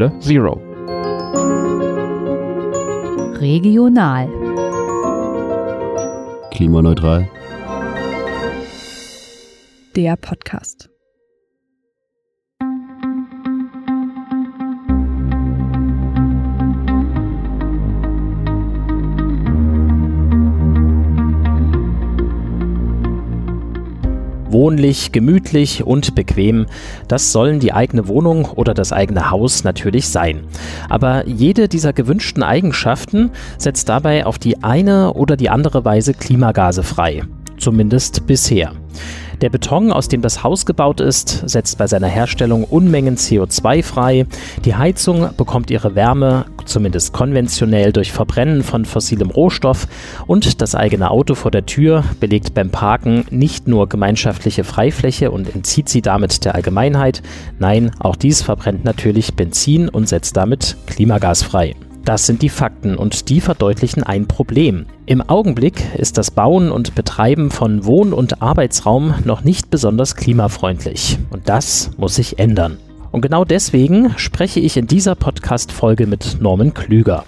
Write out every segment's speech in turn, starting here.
Halle Zero. Regional. Klimaneutral. Der Podcast. Wohnlich, gemütlich und bequem, das sollen die eigene Wohnung oder das eigene Haus natürlich sein. Aber jede dieser gewünschten Eigenschaften setzt dabei auf die eine oder die andere Weise Klimagase frei. Zumindest bisher. Der Beton, aus dem das Haus gebaut ist, setzt bei seiner Herstellung Unmengen CO2 frei. Die Heizung bekommt ihre Wärme, zumindest konventionell, durch Verbrennen von fossilem Rohstoff. Und das eigene Auto vor der Tür belegt beim Parken nicht nur gemeinschaftliche Freifläche und entzieht sie damit der Allgemeinheit. Nein, auch dies verbrennt natürlich Benzin und setzt damit Klimagas frei. Das sind die Fakten und die verdeutlichen ein Problem. Im Augenblick ist das Bauen und Betreiben von Wohn- und Arbeitsraum noch nicht besonders klimafreundlich. Und das muss sich ändern. Und genau deswegen spreche ich in dieser Podcast-Folge mit Norman Klüger.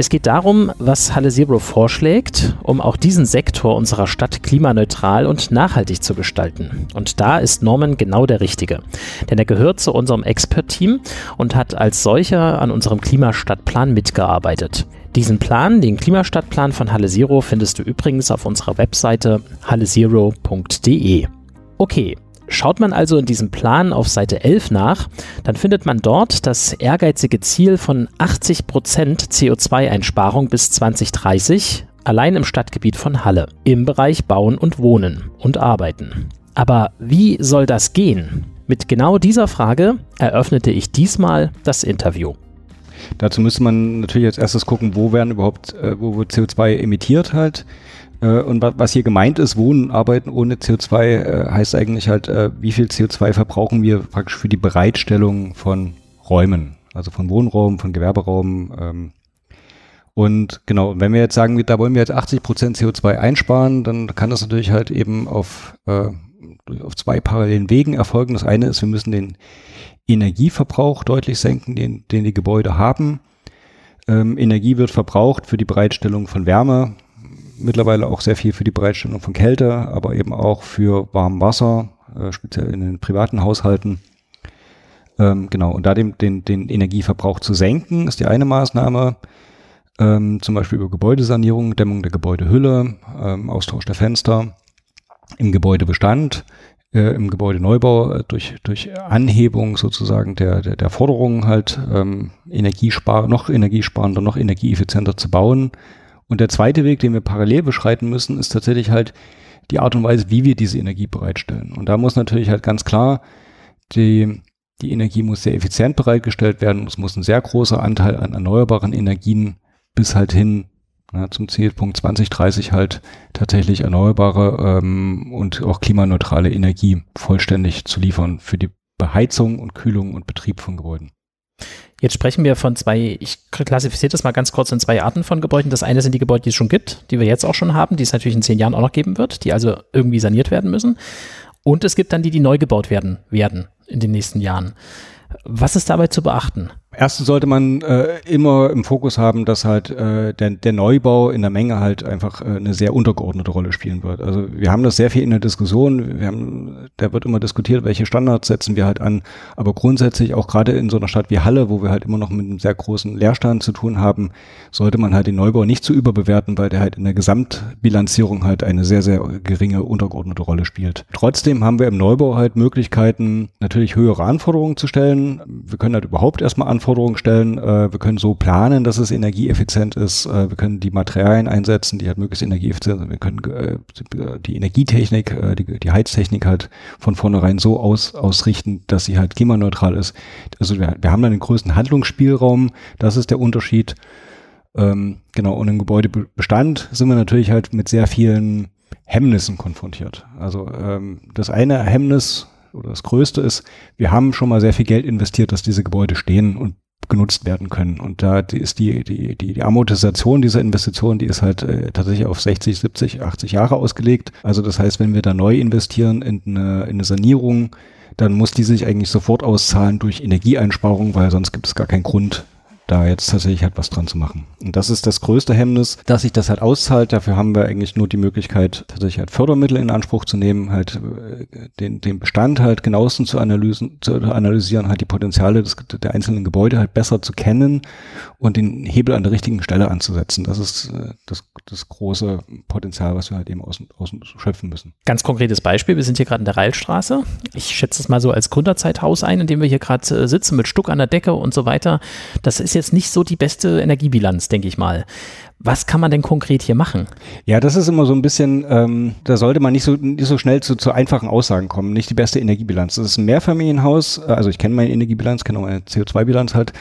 Es geht darum, was Halle Zero vorschlägt, um auch diesen Sektor unserer Stadt klimaneutral und nachhaltig zu gestalten. Und da ist Norman genau der Richtige. Denn er gehört zu unserem Expert-Team und hat als solcher an unserem Klimastadtplan mitgearbeitet. Diesen Plan, den Klimastadtplan von Halle Zero, findest du übrigens auf unserer Webseite hallezero.de. Okay, Schaut man also in diesem Plan auf Seite 11 nach, dann findet man dort das ehrgeizige Ziel von 80% CO2-Einsparung bis 2030 allein im Stadtgebiet von Halle, im Bereich Bauen und Wohnen und Arbeiten. Aber wie soll das gehen? Mit genau dieser Frage eröffnete ich diesmal das Interview. Dazu müsste man natürlich als erstes gucken, wo werden überhaupt, äh, wo wird CO2 emittiert halt. Äh, und was hier gemeint ist, Wohnen, Arbeiten ohne CO2, äh, heißt eigentlich halt, äh, wie viel CO2 verbrauchen wir praktisch für die Bereitstellung von Räumen, also von Wohnraum, von Gewerberaum. Ähm. Und genau, wenn wir jetzt sagen, da wollen wir jetzt 80 Prozent CO2 einsparen, dann kann das natürlich halt eben auf, auf zwei parallelen Wegen erfolgen. Das eine ist, wir müssen den Energieverbrauch deutlich senken, den, den die Gebäude haben. Ähm, Energie wird verbraucht für die Bereitstellung von Wärme, mittlerweile auch sehr viel für die Bereitstellung von Kälte, aber eben auch für warmes Wasser, äh, speziell in den privaten Haushalten. Ähm, genau, und da den, den, den Energieverbrauch zu senken, ist die eine Maßnahme. Ähm, zum Beispiel über Gebäudesanierung, Dämmung der Gebäudehülle, ähm, Austausch der Fenster. Im Gebäudebestand, äh, im Gebäudeneubau äh, durch, durch Anhebung sozusagen der, der, der Forderungen halt ähm, Energiespar noch energiesparender, noch energieeffizienter zu bauen, und der zweite Weg, den wir parallel beschreiten müssen, ist tatsächlich halt die Art und Weise, wie wir diese Energie bereitstellen. Und da muss natürlich halt ganz klar, die, die Energie muss sehr effizient bereitgestellt werden. Es muss ein sehr großer Anteil an erneuerbaren Energien bis halt hin na, zum Zielpunkt 2030 halt tatsächlich erneuerbare ähm, und auch klimaneutrale Energie vollständig zu liefern für die Beheizung und Kühlung und Betrieb von Gebäuden. Jetzt sprechen wir von zwei, ich klassifiziere das mal ganz kurz in zwei Arten von Gebäuden. Das eine sind die Gebäude, die es schon gibt, die wir jetzt auch schon haben, die es natürlich in zehn Jahren auch noch geben wird, die also irgendwie saniert werden müssen. Und es gibt dann die, die neu gebaut werden, werden in den nächsten Jahren. Was ist dabei zu beachten? Erstens sollte man äh, immer im Fokus haben, dass halt äh, der, der Neubau in der Menge halt einfach äh, eine sehr untergeordnete Rolle spielen wird. Also wir haben das sehr viel in der Diskussion. Wir haben, da wird immer diskutiert, welche Standards setzen wir halt an. Aber grundsätzlich auch gerade in so einer Stadt wie Halle, wo wir halt immer noch mit einem sehr großen Leerstand zu tun haben, sollte man halt den Neubau nicht zu überbewerten, weil der halt in der Gesamtbilanzierung halt eine sehr, sehr geringe untergeordnete Rolle spielt. Trotzdem haben wir im Neubau halt Möglichkeiten, natürlich höhere Anforderungen zu stellen. Wir können halt überhaupt erstmal Anforderungen Anforderungen stellen. Äh, wir können so planen, dass es energieeffizient ist. Äh, wir können die Materialien einsetzen, die halt möglichst energieeffizient sind. Wir können äh, die Energietechnik, äh, die, die Heiztechnik halt von vornherein so aus, ausrichten, dass sie halt klimaneutral ist. Also wir, wir haben dann den größten Handlungsspielraum. Das ist der Unterschied. Ähm, genau, und im Gebäudebestand sind wir natürlich halt mit sehr vielen Hemmnissen konfrontiert. Also ähm, das eine Hemmnis oder das größte ist, wir haben schon mal sehr viel Geld investiert, dass diese Gebäude stehen und genutzt werden können. Und da ist die, die, die, die Amortisation dieser Investition, die ist halt äh, tatsächlich auf 60, 70, 80 Jahre ausgelegt. Also das heißt, wenn wir da neu investieren in eine, in eine Sanierung, dann muss die sich eigentlich sofort auszahlen durch Energieeinsparung, weil sonst gibt es gar keinen Grund, da jetzt tatsächlich halt was dran zu machen. Und das ist das größte Hemmnis, dass sich das halt auszahlt. Dafür haben wir eigentlich nur die Möglichkeit, tatsächlich halt Fördermittel in Anspruch zu nehmen, halt äh, den, den Bestand halt genauestens zu, analysen, zu analysieren, halt die Potenziale des, der einzelnen Gebäude halt besser zu kennen und den Hebel an der richtigen Stelle anzusetzen. Das ist äh, das, das große Potenzial, was wir halt eben aus, aus schöpfen müssen. Ganz konkretes Beispiel, wir sind hier gerade in der Reilstraße. Ich schätze es mal so als Gründerzeithaus ein, in dem wir hier gerade äh, sitzen mit Stuck an der Decke und so weiter. Das ist jetzt nicht so die beste Energiebilanz, denke ich mal. Was kann man denn konkret hier machen? Ja, das ist immer so ein bisschen, ähm, da sollte man nicht so, nicht so schnell zu, zu einfachen Aussagen kommen. Nicht die beste Energiebilanz. Das ist ein Mehrfamilienhaus, äh, also ich kenne meine Energiebilanz, kenne auch meine CO2-Bilanz halt,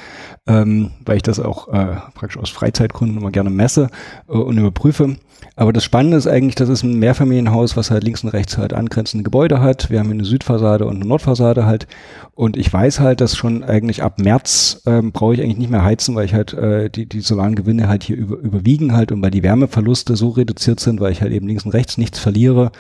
ähm, weil ich das auch äh, praktisch aus Freizeitgründen immer gerne messe äh, und überprüfe. Aber das Spannende ist eigentlich, das ist ein Mehrfamilienhaus, was halt links und rechts halt angrenzende Gebäude hat. Wir haben eine Südfassade und eine Nordfassade halt. Und ich weiß halt, dass schon eigentlich ab März ähm, brauche ich eigentlich nicht mehr heizen, weil ich halt äh, die, die solaren Gewinne halt hier über, überwiegen halt und weil die Wärmeverluste so reduziert sind, weil ich halt eben links und rechts nichts verliere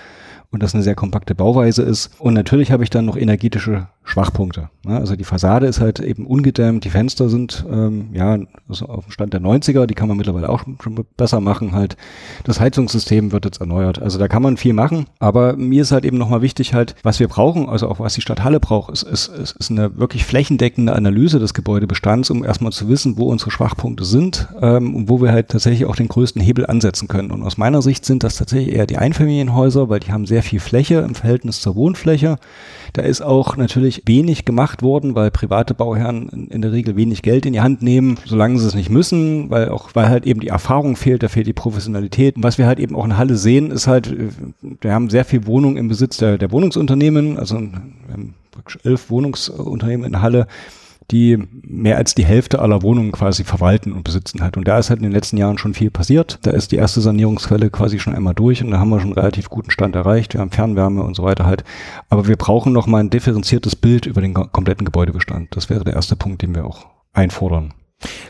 und das eine sehr kompakte Bauweise ist. Und natürlich habe ich dann noch energetische Schwachpunkte. Also die Fassade ist halt eben ungedämmt, die Fenster sind ähm, ja also auf dem Stand der 90er, die kann man mittlerweile auch schon besser machen halt. Das Heizungssystem wird jetzt erneuert. Also da kann man viel machen, aber mir ist halt eben nochmal wichtig halt, was wir brauchen, also auch was die Stadt Halle braucht, ist, ist, ist, ist eine wirklich flächendeckende Analyse des Gebäudebestands, um erstmal zu wissen, wo unsere Schwachpunkte sind ähm, und wo wir halt tatsächlich auch den größten Hebel ansetzen können. Und aus meiner Sicht sind das tatsächlich eher die Einfamilienhäuser, weil die haben sehr viel Fläche im Verhältnis zur Wohnfläche. Da ist auch natürlich wenig gemacht worden, weil private Bauherren in, der Regel wenig Geld in die Hand nehmen, solange sie es nicht müssen, weil auch, weil halt eben die Erfahrung fehlt, da fehlt die Professionalität. Und was wir halt eben auch in Halle sehen, ist halt, wir haben sehr viel Wohnungen im Besitz der, der Wohnungsunternehmen, also wir haben elf Wohnungsunternehmen in Halle, die mehr als die Hälfte aller Wohnungen quasi verwalten und besitzen halt. Und da ist halt in den letzten Jahren schon viel passiert. Da ist die erste Sanierungsquelle quasi schon einmal durch und da haben wir schon einen relativ guten Stand erreicht. Wir haben Fernwärme und so weiter halt. Aber wir brauchen noch mal ein differenziertes Bild über den kompletten Gebäudebestand. Das wäre der erste Punkt, den wir auch einfordern.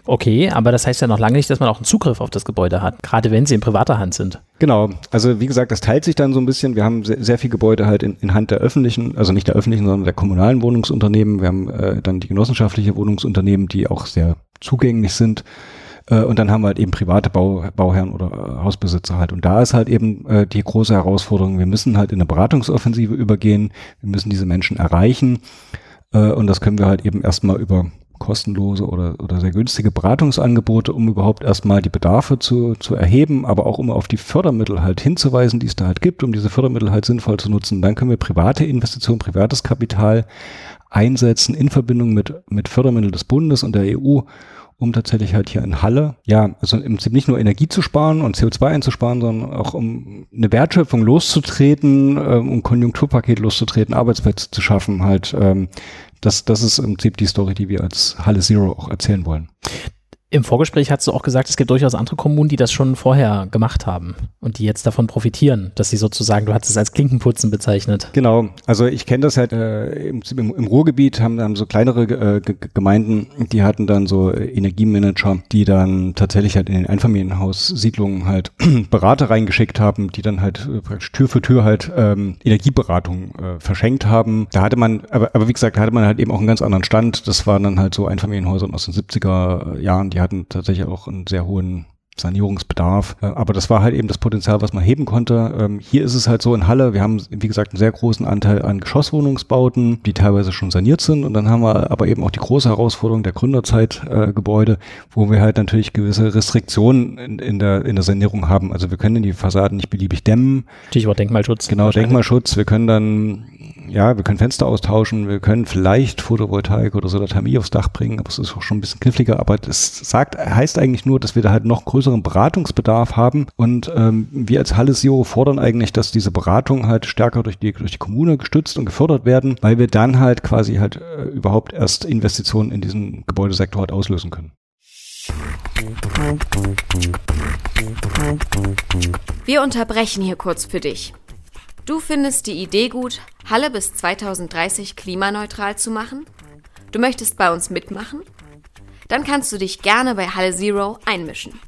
Okay, aber das heißt ja noch lange nicht, dass man auch einen Zugriff auf das Gebäude hat, gerade wenn sie in privater Hand sind. Genau, also wie gesagt, das teilt sich dann so ein bisschen. Wir haben sehr, sehr viel Gebäude halt in, in, Hand der öffentlichen, also nicht der öffentlichen, sondern der kommunalen Wohnungsunternehmen. Wir haben äh, dann die genossenschaftliche Wohnungsunternehmen, die auch sehr zugänglich sind. Äh, und dann haben wir halt eben private Bau, Bauherren oder äh, Hausbesitzer halt. Und da ist halt eben äh, die große Herausforderung, wir müssen halt in eine Beratungsoffensive übergehen. Wir müssen diese Menschen erreichen. Äh, und das können wir halt eben erstmal über kostenlose oder, oder sehr günstige Beratungsangebote, um überhaupt erstmal die Bedarfe zu, zu erheben, aber auch um auf die Fördermittel halt hinzuweisen, die es da halt gibt, um diese Fördermittel halt sinnvoll zu nutzen. Dann können wir private Investitionen, privates Kapital einsetzen in Verbindung mit, mit Fördermitteln des Bundes und der EU, um tatsächlich halt hier in Halle, ja, also im Prinzip nicht nur Energie zu sparen und CO2 einzusparen, sondern auch um eine Wertschöpfung loszutreten, ähm, um Konjunkturpaket loszutreten, Arbeitsplätze zu schaffen, halt ähm, das, das ist im Prinzip die Story, die wir als Halle Zero auch erzählen wollen. Im Vorgespräch hast du auch gesagt, es gibt durchaus andere Kommunen, die das schon vorher gemacht haben und die jetzt davon profitieren, dass sie sozusagen, du hast es als Klinkenputzen bezeichnet. Genau, also ich kenne das halt äh, im, im, Ruhrgebiet, haben, haben so kleinere äh, Gemeinden, die hatten dann so Energiemanager, die dann tatsächlich halt in den Einfamilienhaussiedlungen halt Berater reingeschickt haben, die dann halt äh, praktisch Tür für Tür halt ähm, Energieberatung äh, verschenkt haben. Da hatte man, aber, aber wie gesagt, da hatte man halt eben auch einen ganz anderen Stand. Das waren dann halt so Einfamilienhäuser aus den 70er Jahren, die hatten tatsächlich auch einen sehr hohen Sanierungsbedarf. Äh, aber das war halt eben das Potenzial, was man heben konnte. Ähm, hier ist es halt so in Halle, wir haben, wie gesagt, einen sehr großen Anteil an Geschosswohnungsbauten, die teilweise schon saniert sind. Und dann haben wir aber eben auch die große Herausforderung der Gründerzeitgebäude, wo wir halt natürlich gewisse Restriktionen in, in, der, in der Sanierung haben. Also wir können die Fassaden nicht beliebig dämmen. Stichwort Denkmalschutz. Genau, Denkmalschutz. Wir können dann ja, wir können Fenster austauschen, wir können vielleicht Photovoltaik oder Solarthermie aufs Dach bringen, aber es ist auch schon ein bisschen kniffliger. Aber das sagt, heißt eigentlich nur, dass wir da halt noch größeren Beratungsbedarf haben. Und ähm, wir als Halle Zero fordern eigentlich, dass diese Beratung halt stärker durch die, durch die Kommune gestützt und gefördert werden, weil wir dann halt quasi halt äh, überhaupt erst Investitionen in diesen Gebäudesektor halt auslösen können. Wir unterbrechen hier kurz für dich. Du findest die Idee gut, Halle bis 2030 klimaneutral zu machen? Du möchtest bei uns mitmachen? Dann kannst du dich gerne bei Halle Zero einmischen.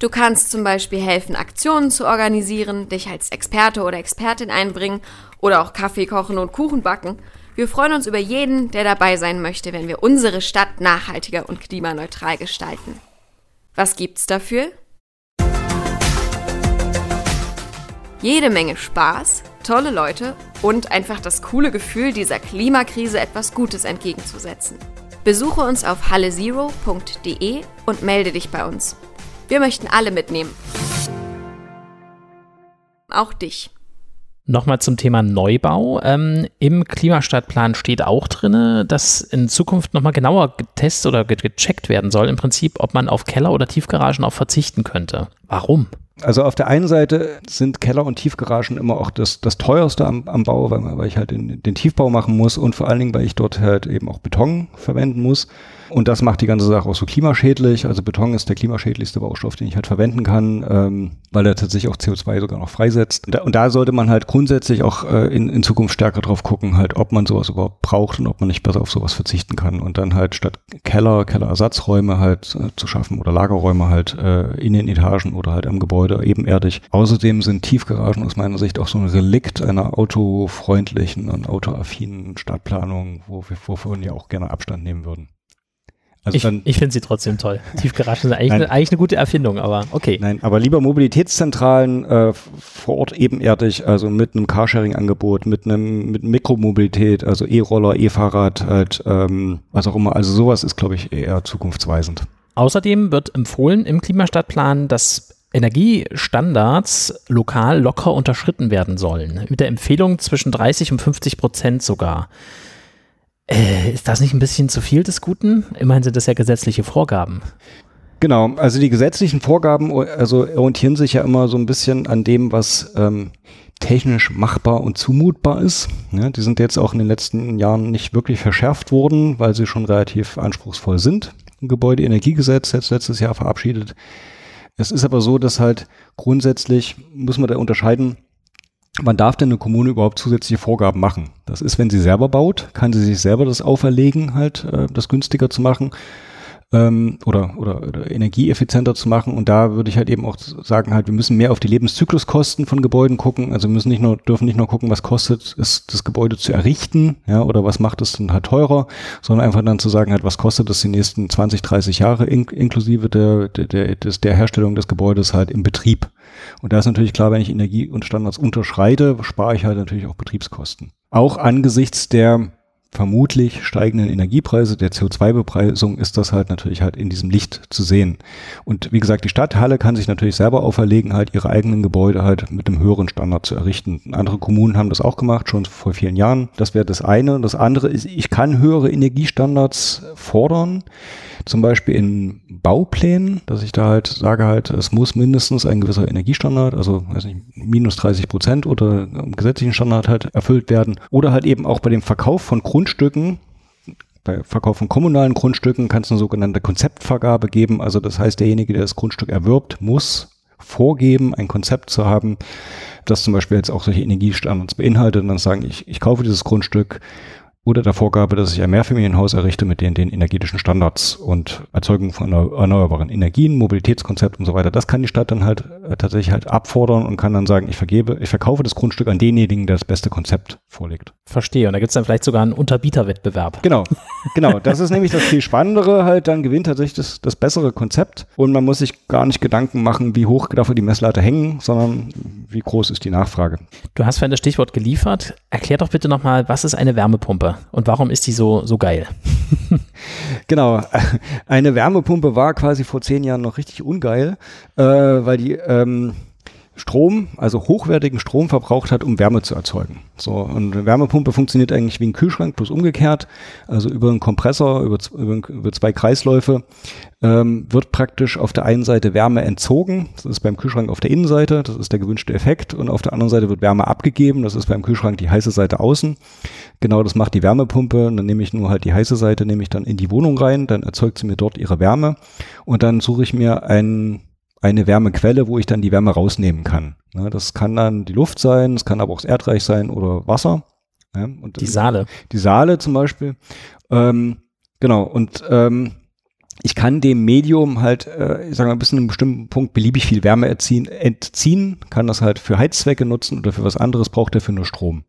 Du kannst zum Beispiel helfen, Aktionen zu organisieren, dich als Experte oder Expertin einbringen oder auch Kaffee kochen und Kuchen backen. Wir freuen uns über jeden, der dabei sein möchte, wenn wir unsere Stadt nachhaltiger und klimaneutral gestalten. Was gibt's dafür? Jede Menge Spaß, tolle Leute und einfach das coole Gefühl, dieser Klimakrise etwas Gutes entgegenzusetzen. Besuche uns auf hallezero.de und melde dich bei uns. Wir möchten alle mitnehmen. Auch dich. Nochmal zum Thema Neubau. Ähm, Im Klimastadtplan steht auch drin, dass in Zukunft nochmal genauer getestet oder gecheckt werden soll, im Prinzip, ob man auf Keller- oder Tiefgaragen auch verzichten könnte. Warum? Also auf der einen Seite sind Keller- und Tiefgaragen immer auch das, das teuerste am, am Bau, weil, weil ich halt den, den Tiefbau machen muss und vor allen Dingen, weil ich dort halt eben auch Beton verwenden muss. Und das macht die ganze Sache auch so klimaschädlich. Also Beton ist der klimaschädlichste Baustoff, den ich halt verwenden kann, ähm, weil er tatsächlich auch CO2 sogar noch freisetzt. Und da, und da sollte man halt grundsätzlich auch äh, in, in Zukunft stärker drauf gucken, halt, ob man sowas überhaupt braucht und ob man nicht besser auf sowas verzichten kann. Und dann halt statt Keller, Kellerersatzräume halt äh, zu schaffen oder Lagerräume halt äh, in den Etagen oder halt am Gebäude ebenerdig. Außerdem sind Tiefgaragen aus meiner Sicht auch so ein Relikt einer autofreundlichen und autoaffinen Stadtplanung, wo wir, wovon wir auch gerne Abstand nehmen würden. Also ich, ich finde sie trotzdem toll. Tiefgaragen sind eigentlich, eine, eigentlich eine gute Erfindung, aber okay. Nein, aber lieber Mobilitätszentralen äh, vor Ort ebenerdig, also mit einem Carsharing-Angebot, mit einem mit Mikromobilität, also E-Roller, E-Fahrrad, halt, ähm, was auch immer. Also sowas ist, glaube ich, eher zukunftsweisend. Außerdem wird empfohlen im Klimastadtplan, dass Energiestandards lokal locker unterschritten werden sollen. Mit der Empfehlung zwischen 30 und 50 Prozent sogar. Äh, ist das nicht ein bisschen zu viel des Guten? Immerhin sind das ja gesetzliche Vorgaben. Genau, also die gesetzlichen Vorgaben also orientieren sich ja immer so ein bisschen an dem, was ähm, technisch machbar und zumutbar ist. Ja, die sind jetzt auch in den letzten Jahren nicht wirklich verschärft worden, weil sie schon relativ anspruchsvoll sind. Gebäudeenergiegesetz jetzt letztes Jahr verabschiedet. Es ist aber so, dass halt grundsätzlich muss man da unterscheiden, wann darf denn eine Kommune überhaupt zusätzliche Vorgaben machen? Das ist, wenn sie selber baut, kann sie sich selber das auferlegen, halt äh, das günstiger zu machen ähm, oder, oder, oder energieeffizienter zu machen. Und da würde ich halt eben auch sagen, halt, wir müssen mehr auf die Lebenszykluskosten von Gebäuden gucken. Also müssen nicht nur, dürfen nicht nur gucken, was kostet es, das Gebäude zu errichten, ja, oder was macht es dann halt teurer, sondern einfach dann zu sagen, halt, was kostet es die nächsten 20, 30 Jahre in, inklusive der, der, der, der Herstellung des Gebäudes halt im Betrieb. Und da ist natürlich klar, wenn ich Energie und Standards unterschreite, spare ich halt natürlich auch Betriebskosten. Auch angesichts der vermutlich steigenden Energiepreise, der CO2-Bepreisung ist das halt natürlich halt in diesem Licht zu sehen. Und wie gesagt, die Stadthalle kann sich natürlich selber auferlegen, halt ihre eigenen Gebäude halt mit einem höheren Standard zu errichten. Andere Kommunen haben das auch gemacht, schon vor vielen Jahren. Das wäre das eine. Das andere ist, ich kann höhere Energiestandards fordern zum Beispiel in Bauplänen, dass ich da halt sage halt, es muss mindestens ein gewisser Energiestandard, also weiß nicht, minus 30 Prozent oder gesetzlichen Standard halt erfüllt werden. Oder halt eben auch bei dem Verkauf von Grundstücken, bei Verkauf von kommunalen Grundstücken kann es eine sogenannte Konzeptvergabe geben. Also das heißt, derjenige, der das Grundstück erwirbt, muss vorgeben, ein Konzept zu haben, das zum Beispiel jetzt auch solche Energiestandards beinhaltet und dann sagen, ich, ich kaufe dieses Grundstück oder der Vorgabe, dass ich ein Mehrfamilienhaus errichte mit den, den energetischen Standards und Erzeugung von erneuerbaren Energien, Mobilitätskonzept und so weiter. Das kann die Stadt dann halt äh, tatsächlich halt abfordern und kann dann sagen, ich vergebe, ich verkaufe das Grundstück an denjenigen, der das beste Konzept vorlegt. Verstehe. Und da gibt es dann vielleicht sogar einen Unterbieterwettbewerb. Genau, genau. Das ist nämlich das viel Spannendere halt. Dann gewinnt tatsächlich das, das bessere Konzept und man muss sich gar nicht Gedanken machen, wie hoch dafür die Messlatte hängen, sondern wie groß ist die Nachfrage. Du hast vorhin das Stichwort geliefert. Erklär doch bitte nochmal, was ist eine Wärmepumpe? Und warum ist die so, so geil? genau. Eine Wärmepumpe war quasi vor zehn Jahren noch richtig ungeil, äh, weil die ähm, Strom, also hochwertigen Strom verbraucht hat, um Wärme zu erzeugen. So, und eine Wärmepumpe funktioniert eigentlich wie ein Kühlschrank, bloß umgekehrt. Also über einen Kompressor, über, über, über zwei Kreisläufe ähm, wird praktisch auf der einen Seite Wärme entzogen. Das ist beim Kühlschrank auf der Innenseite, das ist der gewünschte Effekt. Und auf der anderen Seite wird Wärme abgegeben. Das ist beim Kühlschrank die heiße Seite außen. Genau das macht die Wärmepumpe. Und dann nehme ich nur halt die heiße Seite, nehme ich dann in die Wohnung rein. Dann erzeugt sie mir dort ihre Wärme. Und dann suche ich mir einen eine Wärmequelle, wo ich dann die Wärme rausnehmen kann. Ja, das kann dann die Luft sein, es kann aber auch das Erdreich sein oder Wasser. Ja, und die Saale. Die Saale zum Beispiel. Ähm, genau, und ähm, ich kann dem Medium halt, äh, ich sage mal, bis zu einem bestimmten Punkt beliebig viel Wärme erziehen, entziehen, kann das halt für Heizzwecke nutzen oder für was anderes braucht er für nur Strom.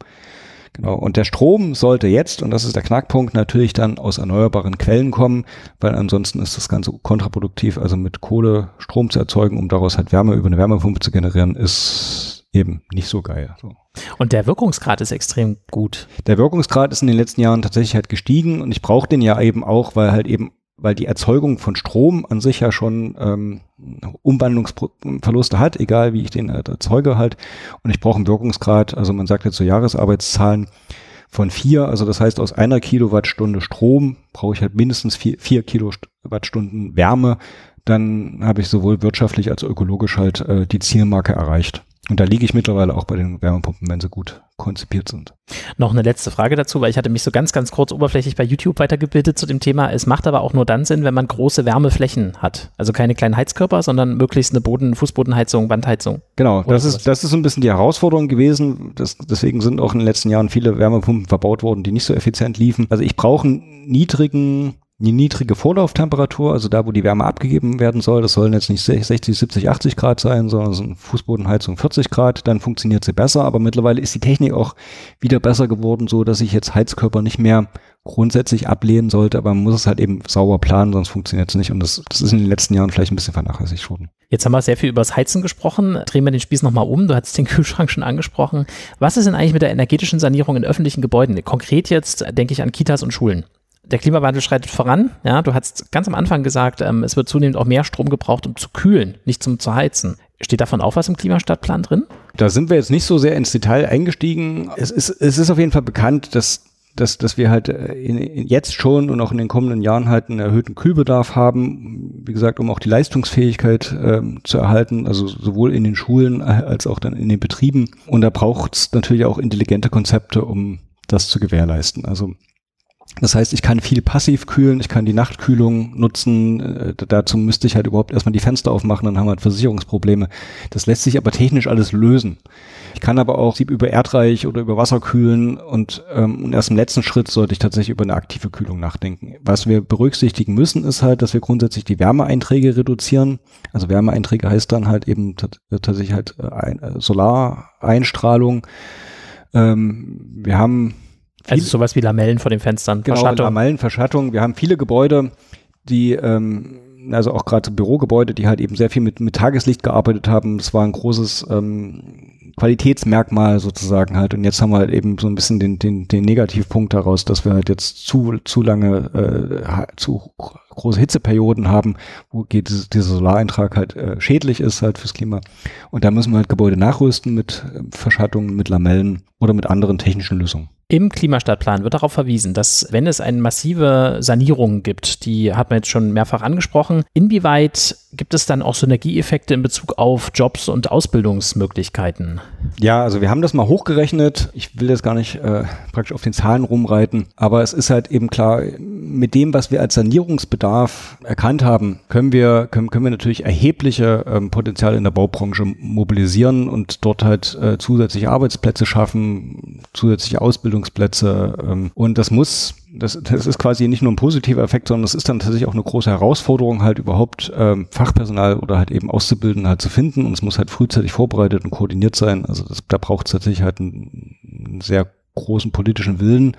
Genau. Und der Strom sollte jetzt, und das ist der Knackpunkt, natürlich dann aus erneuerbaren Quellen kommen, weil ansonsten ist das Ganze kontraproduktiv. Also mit Kohle Strom zu erzeugen, um daraus halt Wärme über eine Wärmepumpe zu generieren, ist eben nicht so geil. So. Und der Wirkungsgrad ist extrem gut. Der Wirkungsgrad ist in den letzten Jahren tatsächlich halt gestiegen und ich brauche den ja eben auch, weil halt eben weil die Erzeugung von Strom an sich ja schon ähm, Umwandlungsverluste hat, egal wie ich den erzeuge halt. Und ich brauche einen Wirkungsgrad, also man sagt jetzt so Jahresarbeitszahlen von vier, also das heißt aus einer Kilowattstunde Strom brauche ich halt mindestens vier, vier Kilowattstunden Wärme. Dann habe ich sowohl wirtschaftlich als ökologisch halt äh, die Zielmarke erreicht. Und da liege ich mittlerweile auch bei den Wärmepumpen, wenn sie gut konzipiert sind. Noch eine letzte Frage dazu, weil ich hatte mich so ganz, ganz kurz oberflächlich bei YouTube weitergebildet zu dem Thema. Es macht aber auch nur dann Sinn, wenn man große Wärmeflächen hat. Also keine kleinen Heizkörper, sondern möglichst eine Boden-, Fußbodenheizung, Wandheizung. Genau, das ist, das ist so ein bisschen die Herausforderung gewesen. Das, deswegen sind auch in den letzten Jahren viele Wärmepumpen verbaut worden, die nicht so effizient liefen. Also ich brauche einen niedrigen eine niedrige Vorlauftemperatur, also da, wo die Wärme abgegeben werden soll, das sollen jetzt nicht 60, 70, 80 Grad sein, sondern so eine Fußbodenheizung 40 Grad, dann funktioniert sie besser, aber mittlerweile ist die Technik auch wieder besser geworden, so dass ich jetzt Heizkörper nicht mehr grundsätzlich ablehnen sollte, aber man muss es halt eben sauber planen, sonst funktioniert es nicht und das, das ist in den letzten Jahren vielleicht ein bisschen vernachlässigt worden. Jetzt haben wir sehr viel über das Heizen gesprochen. Drehen wir den Spieß nochmal um. Du hattest den Kühlschrank schon angesprochen. Was ist denn eigentlich mit der energetischen Sanierung in öffentlichen Gebäuden? Konkret jetzt denke ich an Kitas und Schulen der Klimawandel schreitet voran. Ja, du hast ganz am Anfang gesagt, ähm, es wird zunehmend auch mehr Strom gebraucht, um zu kühlen, nicht zum zu heizen. Steht davon auch was im Klimastadtplan drin? Da sind wir jetzt nicht so sehr ins Detail eingestiegen. Es ist, es ist auf jeden Fall bekannt, dass dass, dass wir halt äh, in, in jetzt schon und auch in den kommenden Jahren halt einen erhöhten Kühlbedarf haben, wie gesagt, um auch die Leistungsfähigkeit ähm, zu erhalten, also sowohl in den Schulen als auch dann in den Betrieben. Und da braucht es natürlich auch intelligente Konzepte, um das zu gewährleisten. Also das heißt, ich kann viel passiv kühlen, ich kann die Nachtkühlung nutzen. Äh, dazu müsste ich halt überhaupt erstmal die Fenster aufmachen, dann haben wir halt Versicherungsprobleme. Das lässt sich aber technisch alles lösen. Ich kann aber auch über Erdreich oder über Wasser kühlen und, ähm, und erst im letzten Schritt sollte ich tatsächlich über eine aktive Kühlung nachdenken. Was wir berücksichtigen müssen, ist halt, dass wir grundsätzlich die Wärmeeinträge reduzieren. Also Wärmeeinträge heißt dann halt eben tatsächlich halt äh, äh, Solareinstrahlung. Ähm, wir haben also sowas wie Lamellen vor den Fenstern, genau, Verschattung. Lamellen, Verschattung. Wir haben viele Gebäude, die, ähm, also auch gerade Bürogebäude, die halt eben sehr viel mit, mit Tageslicht gearbeitet haben. Das war ein großes ähm, Qualitätsmerkmal sozusagen halt. Und jetzt haben wir halt eben so ein bisschen den, den, den Negativpunkt daraus, dass wir halt jetzt zu, zu lange, äh, zu große Hitzeperioden haben, wo dieser, dieser Solareintrag halt äh, schädlich ist halt fürs Klima. Und da müssen wir halt Gebäude nachrüsten mit äh, Verschattungen, mit Lamellen oder mit anderen technischen Lösungen. Im Klimastadtplan wird darauf verwiesen, dass wenn es eine massive Sanierung gibt, die hat man jetzt schon mehrfach angesprochen, inwieweit gibt es dann auch Synergieeffekte in Bezug auf Jobs und Ausbildungsmöglichkeiten? Ja, also wir haben das mal hochgerechnet. Ich will jetzt gar nicht äh, praktisch auf den Zahlen rumreiten, aber es ist halt eben klar, mit dem, was wir als Sanierungsbedarf erkannt haben, können wir, können, können wir natürlich erhebliche ähm, Potenziale in der Baubranche mobilisieren und dort halt äh, zusätzliche Arbeitsplätze schaffen, zusätzliche Ausbildungsplätze. Ähm, und das muss das, das ist quasi nicht nur ein positiver Effekt, sondern es ist dann tatsächlich auch eine große Herausforderung, halt überhaupt ähm, Fachpersonal oder halt eben Auszubildenden halt zu finden. Und es muss halt frühzeitig vorbereitet und koordiniert sein. Also das, da braucht es tatsächlich halt einen, einen sehr großen politischen Willen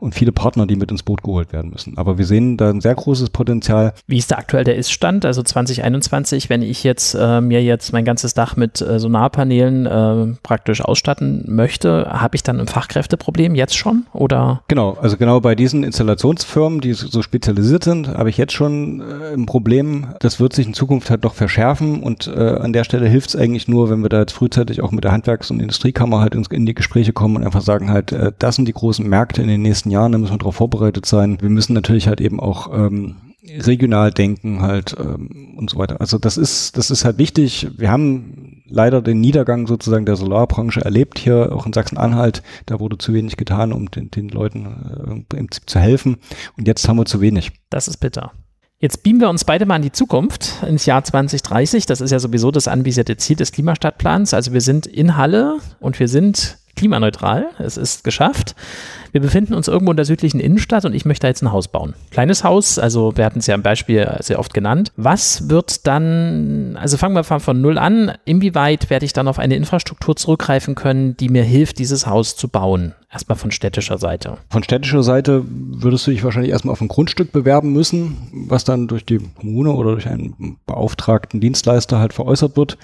und viele Partner, die mit ins Boot geholt werden müssen. Aber wir sehen da ein sehr großes Potenzial. Wie ist da aktuell der Ist-Stand? Also 2021, wenn ich jetzt äh, mir jetzt mein ganzes Dach mit äh, Solarpanelen äh, praktisch ausstatten möchte, habe ich dann ein Fachkräfteproblem jetzt schon oder? Genau, also genau bei diesen Installationsfirmen, die so spezialisiert sind, habe ich jetzt schon äh, ein Problem. Das wird sich in Zukunft halt noch verschärfen und äh, an der Stelle hilft es eigentlich nur, wenn wir da jetzt frühzeitig auch mit der Handwerks- und Industriekammer halt in, in die Gespräche kommen und einfach sagen halt, äh, das sind die großen Märkte in den nächsten Jahren, da müssen wir darauf vorbereitet sein. Wir müssen natürlich halt eben auch ähm, regional denken halt ähm, und so weiter. Also das ist, das ist halt wichtig. Wir haben leider den Niedergang sozusagen der Solarbranche erlebt hier, auch in Sachsen-Anhalt. Da wurde zu wenig getan, um den, den Leuten äh, im Prinzip zu helfen. Und jetzt haben wir zu wenig. Das ist bitter. Jetzt beamen wir uns beide mal in die Zukunft, ins Jahr 2030. Das ist ja sowieso das anvisierte Ziel des Klimastadtplans. Also wir sind in Halle und wir sind klimaneutral. Es ist geschafft. Wir befinden uns irgendwo in der südlichen Innenstadt und ich möchte jetzt ein Haus bauen. Kleines Haus, also wir hatten es ja im Beispiel sehr oft genannt. Was wird dann, also fangen wir von null an, inwieweit werde ich dann auf eine Infrastruktur zurückgreifen können, die mir hilft, dieses Haus zu bauen? Erstmal von städtischer Seite. Von städtischer Seite würdest du dich wahrscheinlich erstmal auf ein Grundstück bewerben müssen, was dann durch die Kommune oder durch einen beauftragten Dienstleister halt veräußert wird.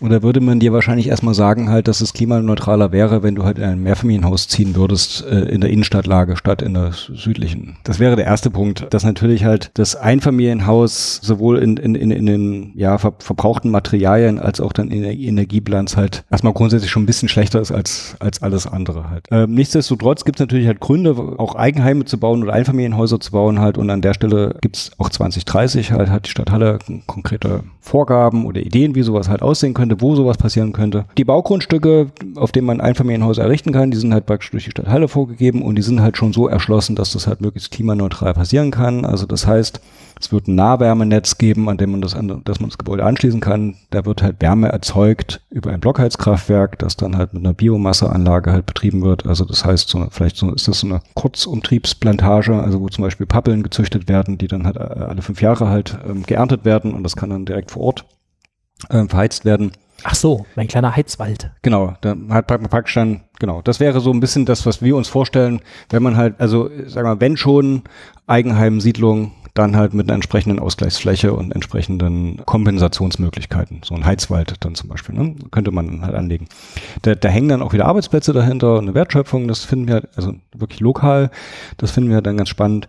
Und da würde man dir wahrscheinlich erstmal sagen halt, dass es klimaneutraler wäre, wenn du halt in ein Mehrfamilienhaus ziehen würdest, äh, in der Innenstadtlage statt in der südlichen. Das wäre der erste Punkt, dass natürlich halt das Einfamilienhaus sowohl in, in, in, in den ja, ver verbrauchten Materialien als auch dann in der Energiebilanz halt erstmal grundsätzlich schon ein bisschen schlechter ist als, als alles andere halt. Ähm, nichtsdestotrotz gibt es natürlich halt Gründe, auch Eigenheime zu bauen oder Einfamilienhäuser zu bauen halt und an der Stelle gibt es auch 2030 halt, hat die Stadt Halle konkrete Vorgaben oder Ideen, wie sowas halt aussehen könnte könnte, wo sowas passieren könnte. Die Baugrundstücke, auf denen man Einfamilienhäuser errichten kann, die sind halt praktisch durch die Stadt Halle vorgegeben und die sind halt schon so erschlossen, dass das halt möglichst klimaneutral passieren kann. Also das heißt, es wird ein Nahwärmenetz geben, an dem man das, an, dass man das Gebäude anschließen kann. Da wird halt Wärme erzeugt über ein Blockheizkraftwerk, das dann halt mit einer Biomasseanlage halt betrieben wird. Also das heißt, so, vielleicht so, ist das so eine Kurzumtriebsplantage, also wo zum Beispiel Pappeln gezüchtet werden, die dann halt äh, alle fünf Jahre halt ähm, geerntet werden und das kann dann direkt vor Ort äh, verheizt werden. Ach so, mein kleiner Heizwald. Genau, da hat man praktisch dann, genau, das wäre so ein bisschen das, was wir uns vorstellen, wenn man halt, also sagen wir, wenn schon Eigenheimsiedlung, dann halt mit einer entsprechenden Ausgleichsfläche und entsprechenden Kompensationsmöglichkeiten. So ein Heizwald dann zum Beispiel, ne? könnte man halt anlegen. Da, da hängen dann auch wieder Arbeitsplätze dahinter und eine Wertschöpfung, das finden wir, also wirklich lokal, das finden wir dann ganz spannend.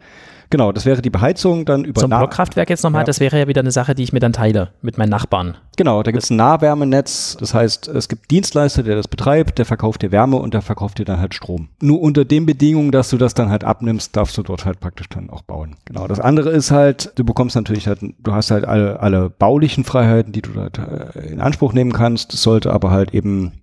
Genau, das wäre die Beheizung dann über Zum Blockkraftwerk jetzt nochmal, ja. das wäre ja wieder eine Sache, die ich mir dann teile mit meinen Nachbarn. Genau, da gibt es ein Nahwärmenetz, das heißt, es gibt Dienstleister, der das betreibt, der verkauft dir Wärme und der verkauft dir dann halt Strom. Nur unter den Bedingungen, dass du das dann halt abnimmst, darfst du dort halt praktisch dann auch bauen. Genau, das andere ist halt, du bekommst natürlich halt, du hast halt alle, alle baulichen Freiheiten, die du halt in Anspruch nehmen kannst. Es sollte aber halt eben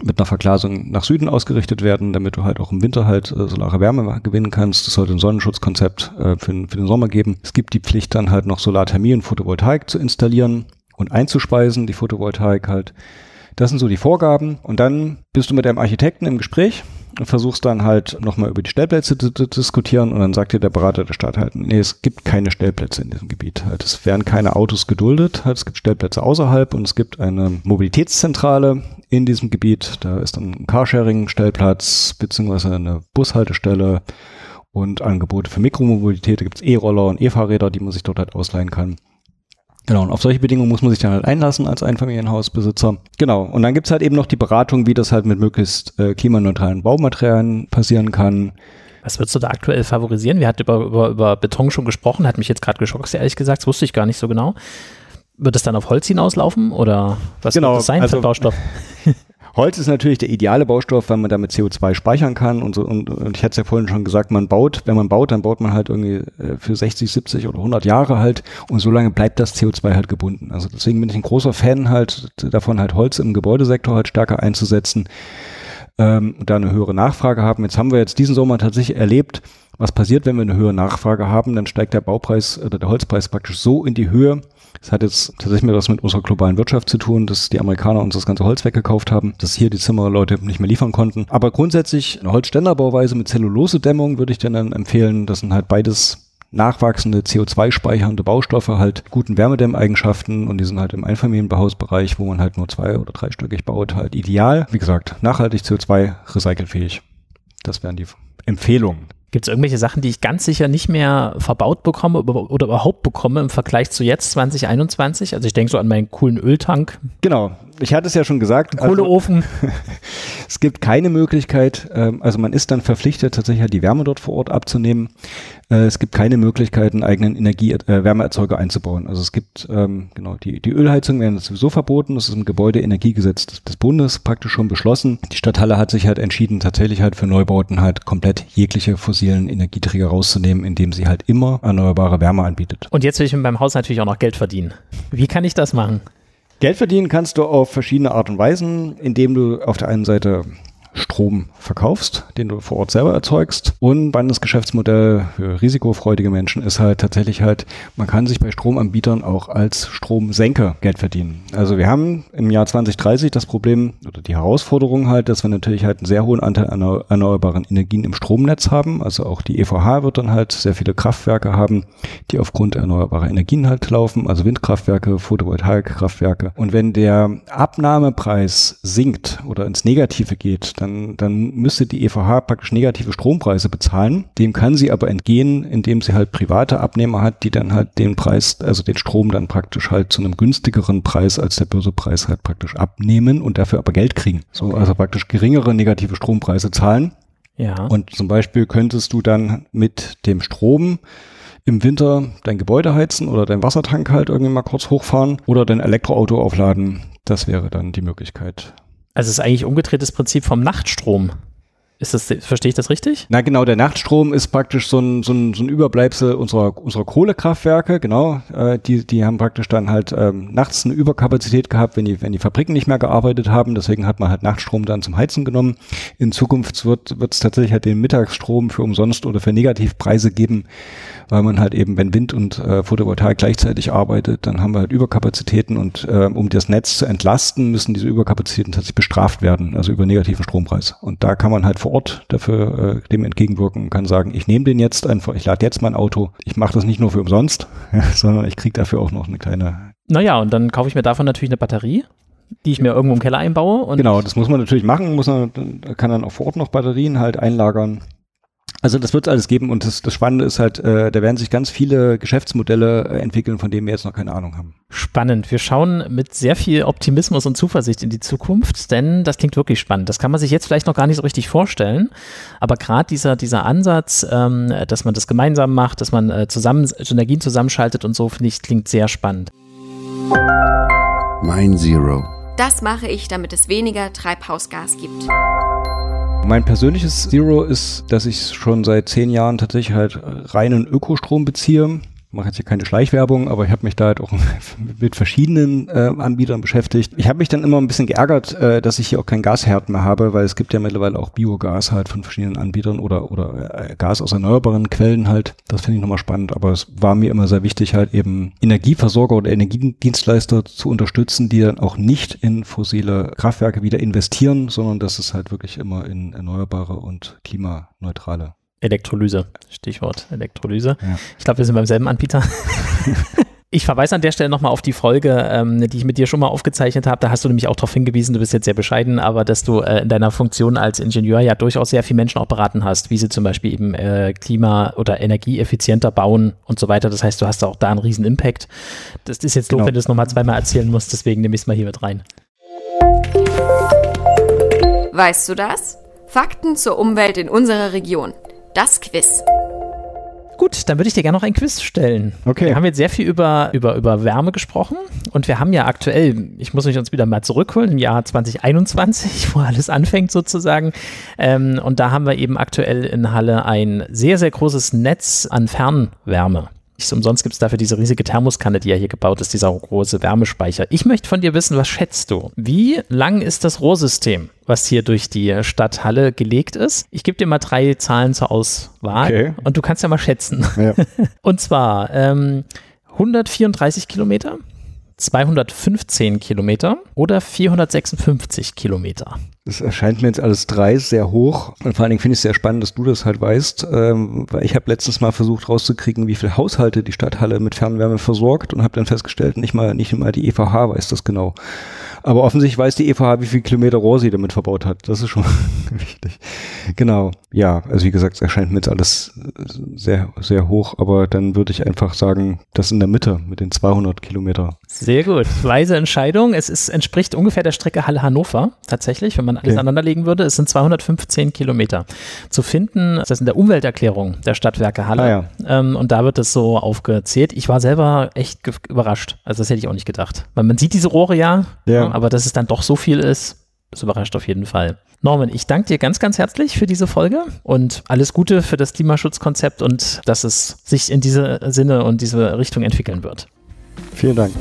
mit einer Verglasung nach Süden ausgerichtet werden, damit du halt auch im Winter halt äh, solare Wärme gewinnen kannst. Es sollte ein Sonnenschutzkonzept äh, für, für den Sommer geben. Es gibt die Pflicht dann halt noch Solarthermie und Photovoltaik zu installieren und einzuspeisen, die Photovoltaik halt. Das sind so die Vorgaben. Und dann bist du mit deinem Architekten im Gespräch und versuchst dann halt nochmal über die Stellplätze zu, zu, diskutieren und dann sagt dir der Berater der Stadt halt, nee, es gibt keine Stellplätze in diesem Gebiet. Halt, es werden keine Autos geduldet, halt, es gibt Stellplätze außerhalb und es gibt eine Mobilitätszentrale in diesem Gebiet. Da ist dann ein Carsharing-Stellplatz beziehungsweise eine Bushaltestelle und Angebote für Mikromobilität. Da gibt es E-Roller und E-Fahrräder, die man sich dort halt ausleihen kann. Genau, und auf solche Bedingungen muss man sich dann halt einlassen als Einfamilienhausbesitzer. Genau, und dann gibt's halt eben noch die Beratung, wie das halt mit möglichst äh, klimaneutralen Baumaterialien passieren kann. Was würdest du da aktuell favorisieren? Wir hatten über, über, über Beton schon gesprochen, hat mich jetzt gerade geschockt, ehrlich gesagt, das wusste ich gar nicht so genau. Wird es dann auf Holz hinauslaufen oder was genau, wird das sein also, für Baustoff? Holz ist natürlich der ideale Baustoff, weil man damit CO2 speichern kann und so. Und, und ich hatte es ja vorhin schon gesagt, man baut, wenn man baut, dann baut man halt irgendwie äh, für 60, 70 oder 100 Jahre halt und so lange bleibt das CO2 halt gebunden. Also deswegen bin ich ein großer Fan halt davon, halt Holz im Gebäudesektor halt stärker einzusetzen ähm, und da eine höhere Nachfrage haben. Jetzt haben wir jetzt diesen Sommer tatsächlich erlebt, was passiert, wenn wir eine höhere Nachfrage haben, dann steigt der Baupreis oder der Holzpreis praktisch so in die Höhe, das hat jetzt tatsächlich mehr was mit unserer globalen Wirtschaft zu tun, dass die Amerikaner uns das ganze Holz weggekauft haben, dass hier die Zimmerleute nicht mehr liefern konnten. Aber grundsätzlich eine Holzständerbauweise mit Zellulosedämmung würde ich dir dann empfehlen. Das sind halt beides nachwachsende CO2-speichernde Baustoffe halt guten Wärmedämmeigenschaften und die sind halt im Einfamilienbehausbereich, wo man halt nur zwei- oder dreistöckig baut, halt ideal. Wie gesagt, nachhaltig CO2 recycelfähig. Das wären die Empfehlungen. Gibt es irgendwelche Sachen, die ich ganz sicher nicht mehr verbaut bekomme oder überhaupt bekomme im Vergleich zu jetzt 2021? Also ich denke so an meinen coolen Öltank. Genau, ich hatte es ja schon gesagt. Kohleofen. Also, es gibt keine Möglichkeit, ähm, also man ist dann verpflichtet, tatsächlich die Wärme dort vor Ort abzunehmen. Äh, es gibt keine Möglichkeit, einen eigenen Energie, äh, Wärmeerzeuger einzubauen. Also es gibt, ähm, genau, die, die Ölheizung werden sowieso verboten. Das ist im Gebäudeenergiegesetz des, des Bundes praktisch schon beschlossen. Die Stadt Halle hat sich halt entschieden, tatsächlich halt für Neubauten halt komplett jegliche fossilen Energieträger rauszunehmen, indem sie halt immer erneuerbare Wärme anbietet. Und jetzt will ich mit meinem Haus natürlich auch noch Geld verdienen. Wie kann ich das machen? Geld verdienen kannst du auf verschiedene Art und Weisen, indem du auf der einen Seite Strom verkaufst, den du vor Ort selber erzeugst. Und spannendes Geschäftsmodell für risikofreudige Menschen ist halt tatsächlich halt, man kann sich bei Stromanbietern auch als Stromsenker Geld verdienen. Also wir haben im Jahr 2030 das Problem oder die Herausforderung halt, dass wir natürlich halt einen sehr hohen Anteil an erneuerbaren Energien im Stromnetz haben. Also auch die EVH wird dann halt sehr viele Kraftwerke haben, die aufgrund erneuerbarer Energien halt laufen, also Windkraftwerke, Photovoltaikkraftwerke. Und wenn der Abnahmepreis sinkt oder ins Negative geht, dann, dann müsste die EVH praktisch negative Strompreise bezahlen. Dem kann sie aber entgehen, indem sie halt private Abnehmer hat, die dann halt den Preis, also den Strom dann praktisch halt zu einem günstigeren Preis als der Börsepreis halt praktisch abnehmen und dafür aber Geld kriegen. So, okay. also praktisch geringere negative Strompreise zahlen. Ja. Und zum Beispiel könntest du dann mit dem Strom im Winter dein Gebäude heizen oder dein Wassertank halt irgendwie mal kurz hochfahren oder dein Elektroauto aufladen. Das wäre dann die Möglichkeit. Also es ist eigentlich umgedrehtes Prinzip vom Nachtstrom. Ist das, verstehe ich das richtig? Na genau, der Nachtstrom ist praktisch so ein, so ein, so ein Überbleibsel unserer, unserer Kohlekraftwerke, genau. Äh, die, die haben praktisch dann halt ähm, nachts eine Überkapazität gehabt, wenn die, wenn die Fabriken nicht mehr gearbeitet haben. Deswegen hat man halt Nachtstrom dann zum Heizen genommen. In Zukunft wird es tatsächlich halt den Mittagsstrom für umsonst oder für Negativpreise geben, weil man halt eben, wenn Wind und äh, Photovoltaik gleichzeitig arbeitet, dann haben wir halt Überkapazitäten und äh, um das Netz zu entlasten, müssen diese Überkapazitäten tatsächlich bestraft werden, also über negativen Strompreis. Und da kann man halt vor Ort dafür äh, dem entgegenwirken und kann sagen, ich nehme den jetzt einfach, ich lade jetzt mein Auto, ich mache das nicht nur für umsonst, sondern ich kriege dafür auch noch eine kleine. Naja, und dann kaufe ich mir davon natürlich eine Batterie die ich mir irgendwo im Keller einbaue. genau, das muss man natürlich machen, muss man, kann dann auch vor Ort noch Batterien halt einlagern. Also das wird es alles geben und das, das Spannende ist halt, äh, da werden sich ganz viele Geschäftsmodelle äh, entwickeln, von denen wir jetzt noch keine Ahnung haben. Spannend. Wir schauen mit sehr viel Optimismus und Zuversicht in die Zukunft, denn das klingt wirklich spannend. Das kann man sich jetzt vielleicht noch gar nicht so richtig vorstellen, aber gerade dieser, dieser Ansatz, ähm, dass man das gemeinsam macht, dass man äh, zusammen Energien zusammenschaltet und so, finde ich, klingt sehr spannend. Mein Zero. Das mache ich, damit es weniger Treibhausgas gibt. Mein persönliches Zero ist, dass ich schon seit zehn Jahren tatsächlich halt reinen Ökostrom beziehe mache jetzt hier keine Schleichwerbung, aber ich habe mich da halt auch mit verschiedenen äh, Anbietern beschäftigt. Ich habe mich dann immer ein bisschen geärgert, äh, dass ich hier auch kein Gasherd mehr habe, weil es gibt ja mittlerweile auch Biogas halt von verschiedenen Anbietern oder, oder äh, Gas aus erneuerbaren Quellen halt. Das finde ich nochmal spannend, aber es war mir immer sehr wichtig, halt eben Energieversorger oder Energiedienstleister zu unterstützen, die dann auch nicht in fossile Kraftwerke wieder investieren, sondern dass es halt wirklich immer in erneuerbare und klimaneutrale Elektrolyse, Stichwort Elektrolyse. Ja. Ich glaube, wir sind beim selben Anbieter. Ich verweise an der Stelle nochmal auf die Folge, ähm, die ich mit dir schon mal aufgezeichnet habe. Da hast du nämlich auch darauf hingewiesen, du bist jetzt sehr bescheiden, aber dass du äh, in deiner Funktion als Ingenieur ja durchaus sehr viele Menschen auch beraten hast, wie sie zum Beispiel eben äh, Klima- oder Energieeffizienter bauen und so weiter. Das heißt, du hast auch da einen riesen Impact. Das ist jetzt genau. doof, wenn du es nochmal zweimal erzählen musst, deswegen nehme ich es mal hier mit rein. Weißt du das? Fakten zur Umwelt in unserer Region. Das Quiz. Gut, dann würde ich dir gerne noch ein Quiz stellen. Okay. Wir haben jetzt sehr viel über, über, über Wärme gesprochen und wir haben ja aktuell, ich muss mich uns wieder mal zurückholen, im Jahr 2021, wo alles anfängt sozusagen. Ähm, und da haben wir eben aktuell in Halle ein sehr, sehr großes Netz an Fernwärme. Nicht umsonst gibt es dafür diese riesige Thermoskanne, die ja hier gebaut ist, dieser große Wärmespeicher. Ich möchte von dir wissen, was schätzt du? Wie lang ist das Rohrsystem, was hier durch die Stadthalle gelegt ist? Ich gebe dir mal drei Zahlen zur Auswahl okay. und du kannst ja mal schätzen. Ja. und zwar ähm, 134 Kilometer, 215 Kilometer oder 456 Kilometer. Das erscheint mir jetzt alles drei sehr hoch. Und vor allen Dingen finde ich es sehr spannend, dass du das halt weißt, ähm, weil ich habe letztens mal versucht rauszukriegen, wie viele Haushalte die Stadthalle mit Fernwärme versorgt und habe dann festgestellt, nicht mal, nicht mal die EVH weiß das genau. Aber offensichtlich weiß die EVH, wie viele Kilometer Rohr sie damit verbaut hat. Das ist schon wichtig. Genau. Ja, also wie gesagt, es erscheint mir jetzt alles sehr, sehr hoch, aber dann würde ich einfach sagen, das in der Mitte mit den 200 Kilometer. Sehr gut. Weise Entscheidung. Es ist, entspricht ungefähr der Strecke Halle Hannover, tatsächlich, wenn man alles okay. aneinanderlegen würde. Es sind 215 Kilometer. Zu finden, das ist in der Umwelterklärung der Stadtwerke Halle. Ah, ja. ähm, und da wird es so aufgezählt. Ich war selber echt überrascht. Also das hätte ich auch nicht gedacht. Weil man sieht diese Rohre ja, ja aber dass es dann doch so viel ist, das überrascht auf jeden Fall. Norman, ich danke dir ganz, ganz herzlich für diese Folge und alles Gute für das Klimaschutzkonzept und dass es sich in diese Sinne und diese Richtung entwickeln wird. Vielen Dank.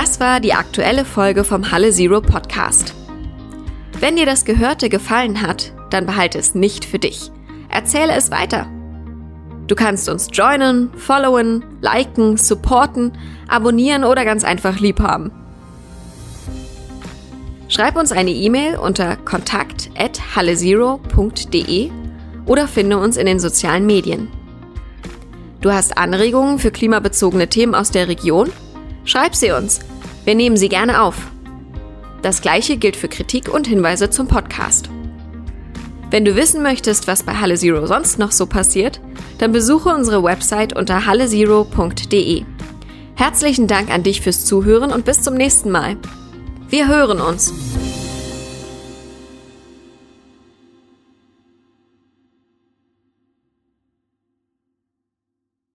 Das war die aktuelle Folge vom Halle Zero Podcast. Wenn dir das Gehörte gefallen hat, dann behalte es nicht für dich. Erzähle es weiter. Du kannst uns joinen, followen, liken, supporten, abonnieren oder ganz einfach lieb haben. Schreib uns eine E-Mail unter kontakt@hallezero.de oder finde uns in den sozialen Medien. Du hast Anregungen für klimabezogene Themen aus der Region? Schreib sie uns. Wir nehmen sie gerne auf. Das gleiche gilt für Kritik und Hinweise zum Podcast. Wenn du wissen möchtest, was bei Halle Zero sonst noch so passiert, dann besuche unsere Website unter hallezero.de. Herzlichen Dank an dich fürs Zuhören und bis zum nächsten Mal. Wir hören uns.